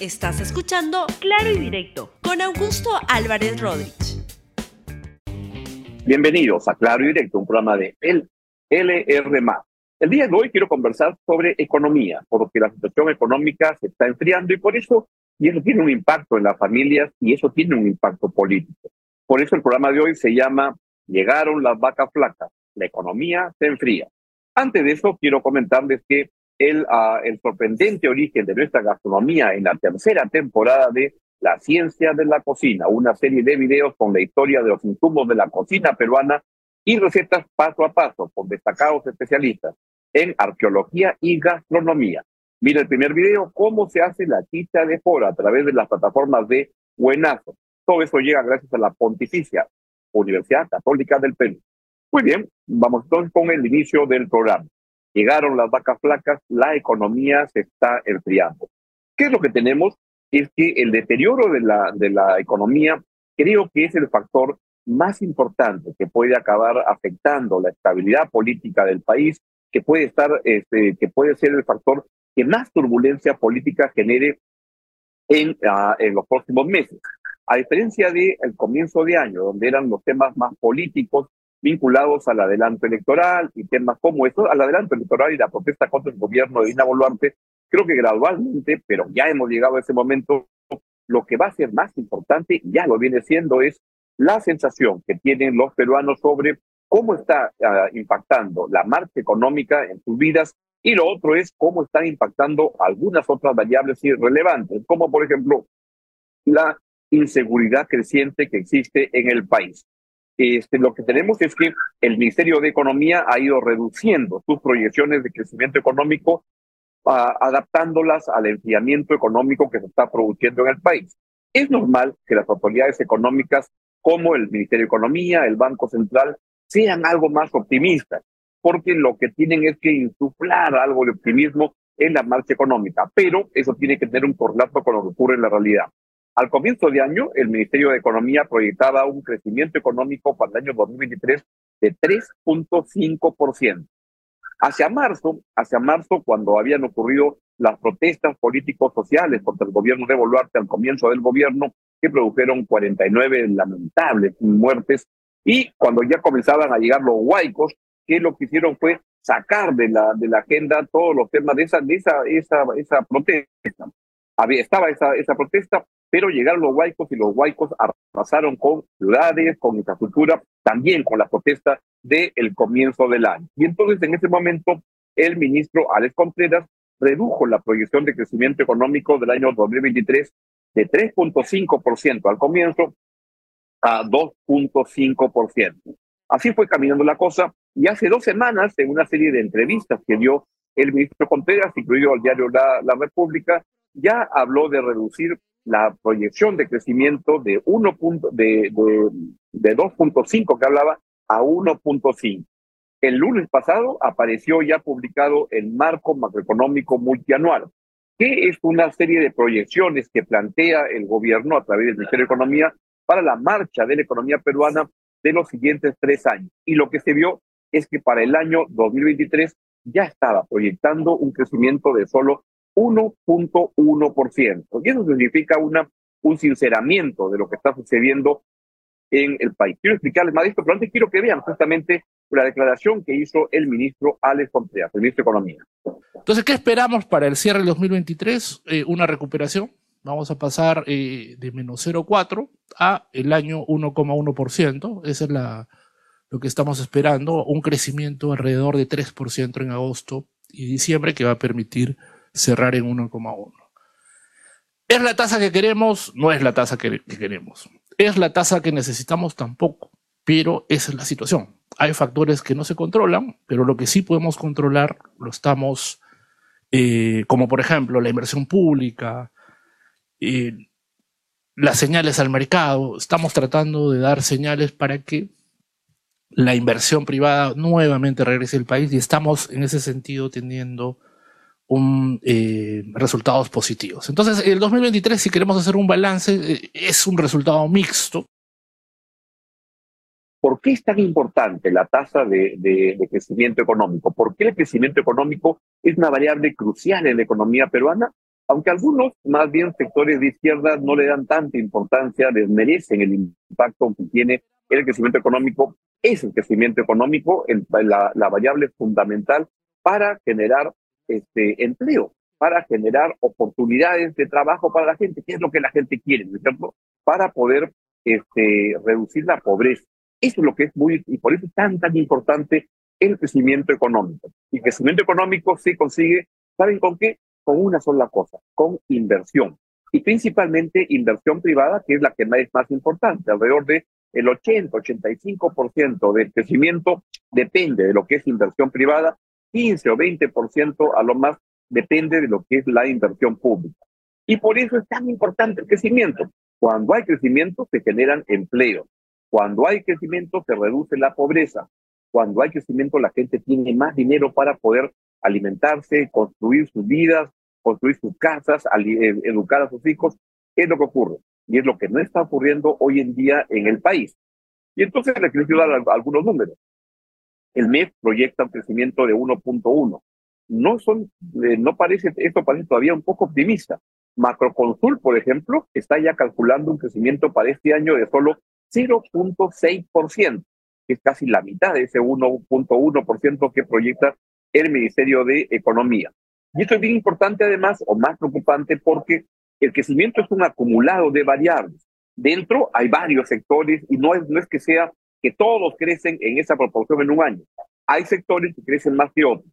Estás escuchando Claro y Directo con Augusto Álvarez Rodríguez. Bienvenidos a Claro y Directo, un programa de el. El día de hoy quiero conversar sobre economía, porque la situación económica se está enfriando y por eso y eso tiene un impacto en las familias y eso tiene un impacto político. Por eso el programa de hoy se llama Llegaron las vacas flacas, la economía se enfría. Antes de eso, quiero comentarles que el, uh, el sorprendente origen de nuestra gastronomía en la tercera temporada de La Ciencia de la Cocina, una serie de videos con la historia de los insumos de la cocina peruana y recetas paso a paso por destacados especialistas en arqueología y gastronomía. Mira el primer video, cómo se hace la chicha de fora a través de las plataformas de Buenazo. Todo eso llega gracias a la Pontificia Universidad Católica del Perú. Muy bien, vamos entonces con el inicio del programa. Llegaron las vacas flacas, la economía se está enfriando. ¿Qué es lo que tenemos? Es que el deterioro de la, de la economía creo que es el factor más importante que puede acabar afectando la estabilidad política del país, que puede estar, este, que puede ser el factor que más turbulencia política genere en, uh, en los próximos meses. A diferencia del el comienzo de año, donde eran los temas más políticos vinculados al adelanto electoral y temas como estos, al adelanto electoral y la protesta contra el gobierno de Dina Boluarte, creo que gradualmente, pero ya hemos llegado a ese momento, lo que va a ser más importante, ya lo viene siendo, es la sensación que tienen los peruanos sobre cómo está uh, impactando la marcha económica en sus vidas y lo otro es cómo están impactando algunas otras variables irrelevantes, como por ejemplo la inseguridad creciente que existe en el país. Este, lo que tenemos es que el Ministerio de Economía ha ido reduciendo sus proyecciones de crecimiento económico, uh, adaptándolas al enfriamiento económico que se está produciendo en el país. Es normal que las autoridades económicas, como el Ministerio de Economía, el Banco Central, sean algo más optimistas, porque lo que tienen es que insuflar algo de optimismo en la marcha económica, pero eso tiene que tener un correlato con lo que ocurre en la realidad. Al comienzo de año, el Ministerio de Economía proyectaba un crecimiento económico para el año 2023 de 3.5%. Hacia marzo, hacia marzo, cuando habían ocurrido las protestas políticos sociales contra el gobierno de Boluarte al comienzo del gobierno, que produjeron 49 lamentables muertes, y cuando ya comenzaban a llegar los huaicos, que lo que hicieron fue sacar de la, de la agenda todos los temas de esa, de esa, esa, esa protesta. Había, estaba esa, esa protesta, pero llegaron los huaicos y los huaicos arrasaron con ciudades, con infraestructura, también con la protesta del comienzo del año. Y entonces en ese momento el ministro Alex Contreras redujo la proyección de crecimiento económico del año 2023 de 3.5% al comienzo a 2.5%. Así fue caminando la cosa y hace dos semanas, en una serie de entrevistas que dio el ministro Contreras, incluido al diario La, la República, ya habló de reducir la proyección de crecimiento de, 1 punto, de, de, de 2.5 que hablaba a 1.5. El lunes pasado apareció ya publicado el marco macroeconómico multianual, que es una serie de proyecciones que plantea el gobierno a través del Ministerio de Economía para la marcha de la economía peruana de los siguientes tres años. Y lo que se vio es que para el año 2023 ya estaba proyectando un crecimiento de solo 1.1%. Y eso significa una, un sinceramiento de lo que está sucediendo en el país. Quiero explicarles más de esto, pero antes quiero que vean justamente la declaración que hizo el ministro Alex Contreras, el ministro de Economía. Entonces, ¿qué esperamos para el cierre del 2023? Eh, una recuperación. Vamos a pasar eh, de menos 0,4 a el año 1,1%. Esa es la, lo que estamos esperando. Un crecimiento alrededor de 3% en agosto y diciembre que va a permitir cerrar en 1,1. ¿Es la tasa que queremos? No es la tasa que, que, queremos. ¿Es la tasa que necesitamos? Tampoco. Pero esa es la situación. Hay factores que no se controlan, pero lo que sí podemos controlar lo estamos, eh, como por ejemplo la inversión pública, eh, las señales al mercado. Estamos tratando de dar señales para que la inversión privada nuevamente regrese al país y estamos en ese sentido teniendo un, eh, resultados positivos. Entonces, el 2023, si queremos hacer un balance, eh, es un resultado mixto. ¿Por qué es tan importante la tasa de, de, de, crecimiento económico? ¿Por qué el crecimiento económico es una variable crucial en la economía peruana? Aunque algunos, más bien sectores de izquierda, no le dan tanta importancia, desmerecen el impacto que tiene el crecimiento económico, es el crecimiento económico la, la, variable fundamental para generar este, empleo, para generar oportunidades de trabajo para la gente, que es lo que la gente quiere, ¿no es cierto? Para poder este, reducir la pobreza. Eso es lo que es muy, y por eso es tan, tan importante el crecimiento económico. Y el crecimiento económico se consigue, ¿saben con qué? Con una sola cosa, con inversión. Y principalmente inversión privada, que es la que es más importante, alrededor de el 80-85% del crecimiento depende de lo que es inversión privada, 15 o 20% a lo más depende de lo que es la inversión pública. Y por eso es tan importante el crecimiento. Cuando hay crecimiento se generan empleos. Cuando hay crecimiento se reduce la pobreza. Cuando hay crecimiento la gente tiene más dinero para poder alimentarse, construir sus vidas, construir sus casas, eh, educar a sus hijos. ¿Qué es lo que ocurre? Y es lo que no está ocurriendo hoy en día en el país. Y entonces le quiero dar algunos números. El MEF proyecta un crecimiento de 1.1. No son, eh, no parece, esto parece todavía un poco optimista. Macroconsul, por ejemplo, está ya calculando un crecimiento para este año de solo 0.6%, que es casi la mitad de ese 1.1% que proyecta el Ministerio de Economía. Y esto es bien importante además, o más preocupante, porque el crecimiento es un acumulado de variables. Dentro hay varios sectores y no es, no es que sea que todos crecen en esa proporción en un año. Hay sectores que crecen más que otros.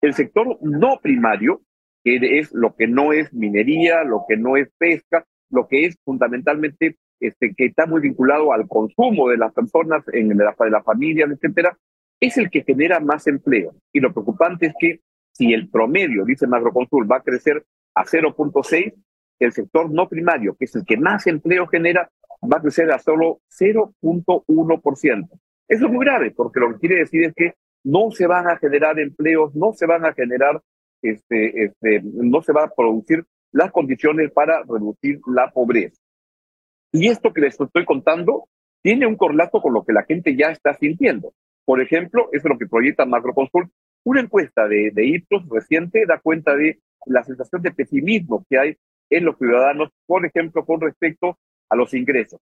El sector no primario, que es lo que no es minería, lo que no es pesca, lo que es fundamentalmente este, que está muy vinculado al consumo de las personas, en la, de las familias, etcétera, es el que genera más empleo. Y lo preocupante es que si el promedio, dice Macroconsul, va a crecer a 0.6, el sector no primario, que es el que más empleo genera, va a crecer a solo 0.1%. Eso es muy grave, porque lo que quiere decir es que no se van a generar empleos, no se van a generar, este, este, no se va a producir las condiciones para reducir la pobreza. Y esto que les estoy contando tiene un correlato con lo que la gente ya está sintiendo. Por ejemplo, es lo que proyecta Macroconsult. Una encuesta de, de Ipsos reciente da cuenta de la sensación de pesimismo que hay en los ciudadanos, por ejemplo, con respecto a los ingresos.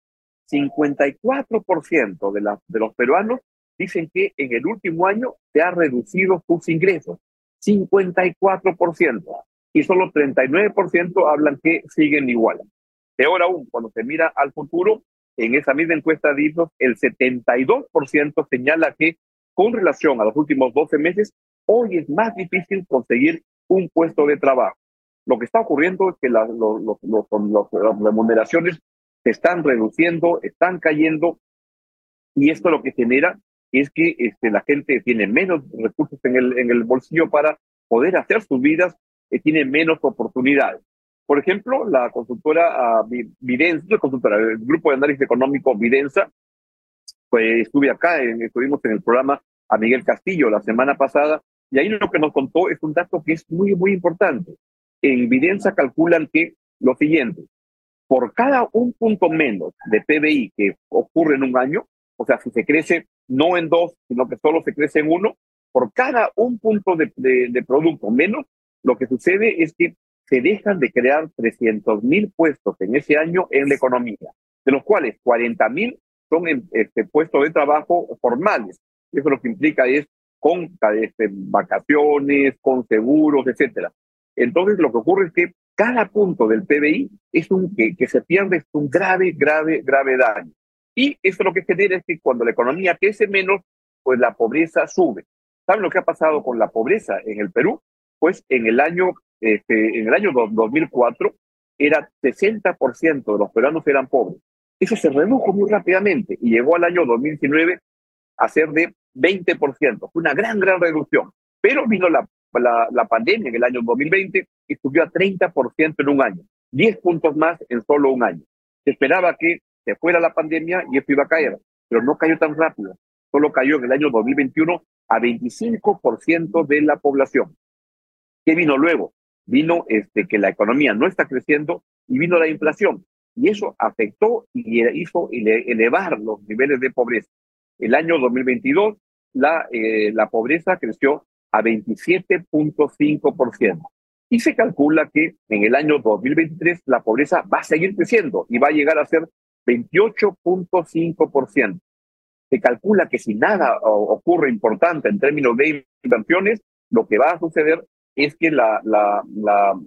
54% de, los peruanos dicen que en el último año se ha reducido sus ingresos. 54%. Y solo 39% hablan que siguen igual. Peor aún, cuando se mira al futuro, en esa misma encuesta de el 72% señala que con relación a los últimos 12 meses, hoy es más difícil conseguir un puesto de trabajo. Lo que está ocurriendo es que las remuneraciones se están reduciendo, están cayendo, y esto lo que genera es que este, la gente tiene menos recursos en el, en el bolsillo para poder hacer sus vidas, y tiene menos oportunidades. Por ejemplo, la consultora uh, Videncia, consultora, el grupo de análisis económico Videnza, pues estuve acá, estuvimos en el programa a Miguel Castillo la semana pasada, y ahí lo que nos contó es un dato que es muy, muy importante. En Videnza calculan que lo siguiente, por cada un punto menos de PBI que ocurre en un año, o sea, si se crece no en dos, sino que solo se crece en uno, por cada un punto de, de, de producto menos, lo que sucede es que se dejan de crear 300 mil puestos en ese año en la economía, de los cuales 40 mil son este, puestos de trabajo formales. Eso lo que implica es con este, vacaciones, con seguros, etcétera. Entonces, lo que ocurre es que cada punto del PBI es un que, se pierde es un grave, grave, grave daño. Y eso lo que genera es que cuando la economía crece menos, pues la pobreza sube. ¿Saben lo que ha pasado con la pobreza en el Perú? Pues en el año este, en el año 2004 era 60% de los peruanos eran pobres. Eso se redujo muy rápidamente y llegó al año 2019 a ser de 20%. Fue una gran, gran reducción. Pero vino la, la pandemia en el año 2020 y subió a 30% en un año. 10 puntos más en solo un año. Se esperaba que se fuera la pandemia y esto iba a caer, pero no cayó tan rápido. Solo cayó en el año 2021 a 25% de la población. ¿Qué vino luego? vino este, que la economía no está creciendo y vino la inflación. Y eso afectó y hizo elevar los niveles de pobreza. El año 2022, la, eh, la pobreza creció a 27.5%. Y se calcula que en el año 2023 la pobreza va a seguir creciendo y va a llegar a ser 28.5%. Se calcula que si nada ocurre importante en términos de inversiones, lo que va a suceder es que la, la, la,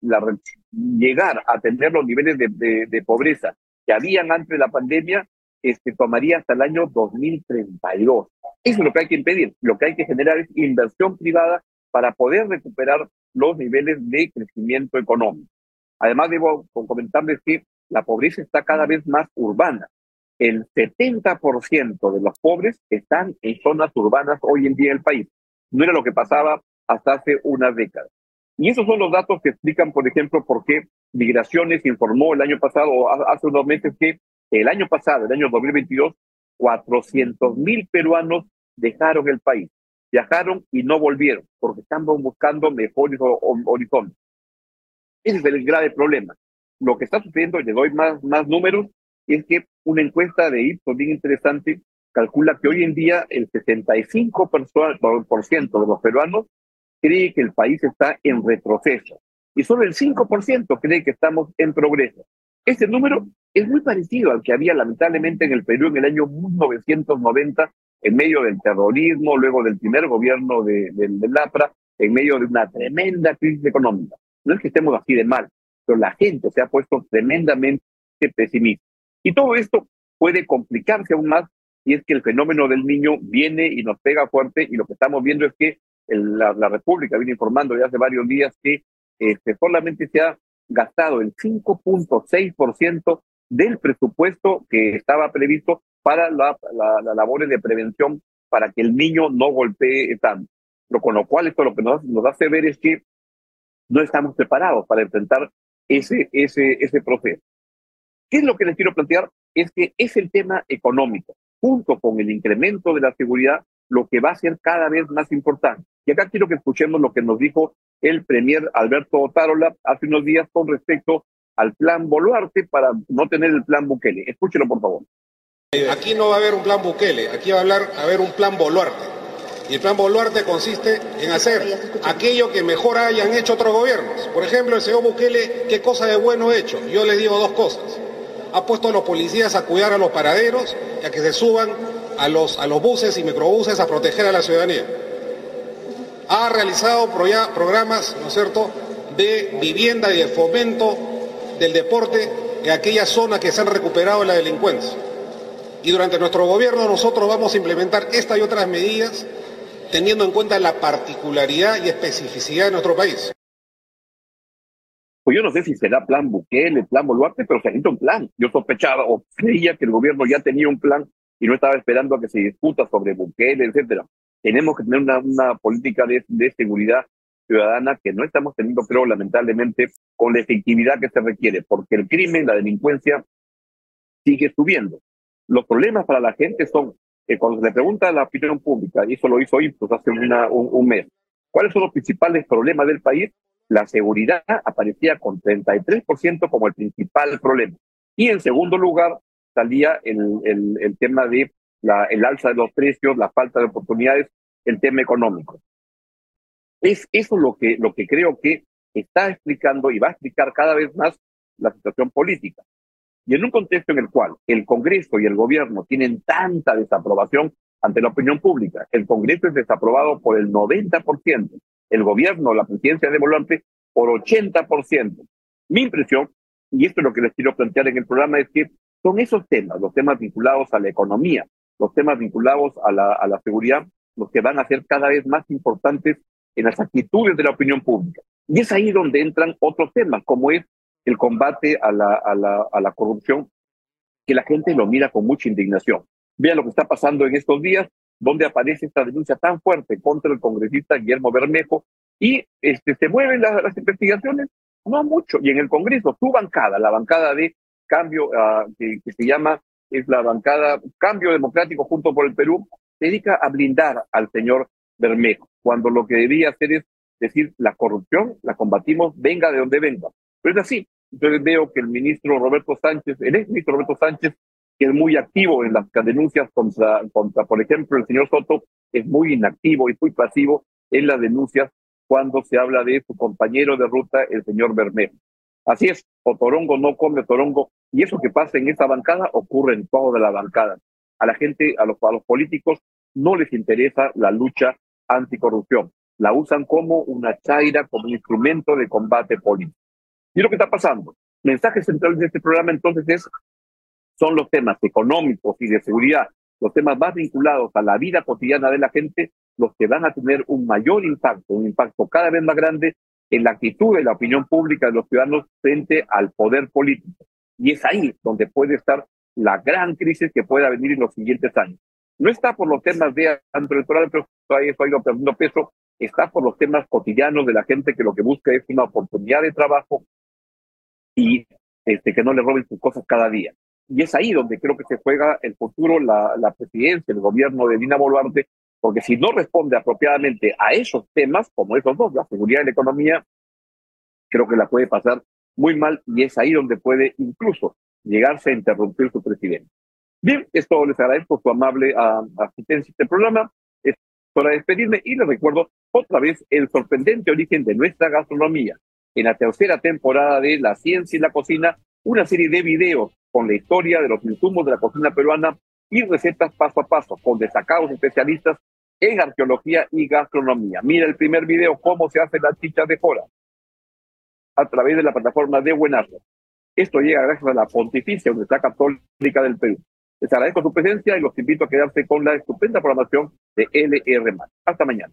la llegar a tener los niveles de, de, pobreza que habían antes de la pandemia este, tomaría hasta el año 2032. Eso es lo que hay que impedir. Lo que hay que generar es inversión privada para poder recuperar los niveles de crecimiento económico. Además, debo comentarles que la pobreza está cada vez más urbana. El 70% de los pobres están en zonas urbanas hoy en día en el país. No era lo que pasaba hasta hace una década. Y esos son los datos que explican, por ejemplo, por qué Migraciones informó el año pasado, hace unos meses, que el año pasado, el año 2022, 400 mil peruanos dejaron el país, viajaron y no volvieron, porque están buscando mejores horizontes. Ese es el grave problema. Lo que está sucediendo, le doy más, más números, es que una encuesta de Ipsos bien interesante calcula que hoy en día el 65% de los peruanos cree que el país está en retroceso y solo el 5% cree que estamos en progreso. Este número es muy parecido al que había lamentablemente en el Perú en el año 1990, en medio del terrorismo, luego del primer gobierno de, de, Lapra, en medio de una tremenda crisis económica. No es que estemos así de mal, pero la gente se ha puesto tremendamente pesimista. Y todo esto puede complicarse aún más y es que el fenómeno del niño viene y nos pega fuerte y lo que estamos viendo es que la, la, República viene informando ya hace varios días que este, solamente se ha gastado el 5.6% del presupuesto que estaba previsto para las la, labores de prevención para que el niño no golpee tanto. Pero con lo cual esto lo que nos, nos hace ver es que no estamos preparados para enfrentar ese, ese, ese proceso. ¿Qué es lo que les quiero plantear? Es que es el tema económico, junto con el incremento de la seguridad, lo que va a ser cada vez más importante. Y acá quiero que escuchemos lo que nos dijo el premier Alberto Otárola hace unos días con respecto al plan Boluarte para no tener el plan Bukele. Escúchelo, por favor. Aquí no va a haber un plan Bukele, aquí va a hablar, a haber un plan Boluarte. Y el plan Boluarte consiste en hacer aquello que mejor hayan hecho otros gobiernos. Por ejemplo, el señor Bukele, ¿qué cosa de bueno ha hecho? Yo le digo dos cosas. Ha puesto a los policías a cuidar a los paraderos y a que se suban a los, a los buses y microbuses a proteger a la ciudadanía ha realizado programas, ¿no es cierto?, de vivienda y de fomento del deporte en aquellas zonas que se han recuperado de la delincuencia. Y durante nuestro gobierno nosotros vamos a implementar estas y otras medidas teniendo en cuenta la particularidad y especificidad de nuestro país. Pues yo no sé si será plan Bukele, plan Boluarte, pero se necesita un plan. Yo sospechaba o creía que el gobierno ya tenía un plan y no estaba esperando a que se discuta sobre Bukele, etcétera tenemos que tener una, una política de, de, seguridad ciudadana que no estamos teniendo, creo, lamentablemente, con la efectividad que se requiere, porque el crimen, la delincuencia sigue subiendo. Los problemas para la gente son que cuando se le pregunta a la opinión pública, y eso lo hizo Ipsos hace un mes, ¿cuáles son los principales problemas del país? La seguridad aparecía con 33% como el principal problema. Y en segundo lugar salía el, el, el tema de la, el alza de los precios, la falta de oportunidades, el tema económico. Es eso lo que, lo que creo que está explicando y va a explicar cada vez más la situación política. Y en un contexto en el cual el Congreso y el gobierno tienen tanta desaprobación ante la opinión pública, el Congreso es desaprobado por el 90%, el gobierno, la presidencia de Volante, por 80%. Mi impresión, y esto es lo que les quiero plantear en el programa, es que son esos temas, los temas vinculados a la economía, los temas vinculados a la, a la seguridad, los que van a ser cada vez más importantes en las actitudes de la opinión pública. Y es ahí donde entran otros temas, como es el combate a la, a la, a la corrupción, que la gente lo mira con mucha indignación. Vean lo que está pasando en estos días, donde aparece esta denuncia tan fuerte contra el congresista Guillermo Bermejo, y este, se mueven las, investigaciones, no mucho. Y en el Congreso, su bancada, la bancada de cambio uh, que, que, se llama es la bancada Cambio Democrático junto por el Perú, se dedica a blindar al señor Bermejo, cuando lo que debía hacer es decir, la corrupción la combatimos, venga de donde venga. Pero es así. Entonces veo que el ministro Roberto Sánchez, el ex ministro Roberto Sánchez, que es muy activo en las denuncias contra, contra, por ejemplo, el señor Soto, es muy inactivo y muy pasivo en las denuncias cuando se habla de su compañero de ruta, el señor Bermejo. Así es, o Torongo no come Torongo, y eso que pasa en esta bancada ocurre en toda la bancada. A la gente, a los, a los políticos, no les interesa la lucha anticorrupción. La usan como una chaira, como un instrumento de combate político. Y lo que está pasando. Mensaje central de este programa entonces es, son los temas económicos y de seguridad, los temas más vinculados a la vida cotidiana de la gente, los que van a tener un mayor impacto, un impacto cada vez más grande en la actitud de la opinión pública de los ciudadanos frente al poder político. Y es ahí donde puede estar la gran crisis que pueda venir en los siguientes años. No está por los temas de electoral, pero todavía está ido perdiendo peso, está por los temas cotidianos de la gente que lo que busca es una oportunidad de trabajo y este, que no le roben sus cosas cada día. Y es ahí donde creo que se juega el futuro, la, la presidencia, el gobierno de Dina Boluarte, porque si no responde apropiadamente a esos temas, como esos dos, la seguridad y la economía, creo que la puede pasar muy mal y es ahí donde puede incluso llegarse a interrumpir su presidente. Bien, esto les agradezco su amable uh, asistencia a este programa. Es para despedirme y les recuerdo otra vez el sorprendente origen de nuestra gastronomía. En la tercera temporada de La Ciencia y la Cocina, una serie de videos con la historia de los insumos de la cocina peruana y recetas paso a paso con destacados especialistas en arqueología y gastronomía. Mira el primer video, cómo se hace la chicha de jora a través de la plataforma de Buenardo. Esto llega gracias a la Pontificia Universidad Católica del Perú. Les agradezco su presencia y los invito a quedarse con la estupenda programación de LR. Hasta mañana.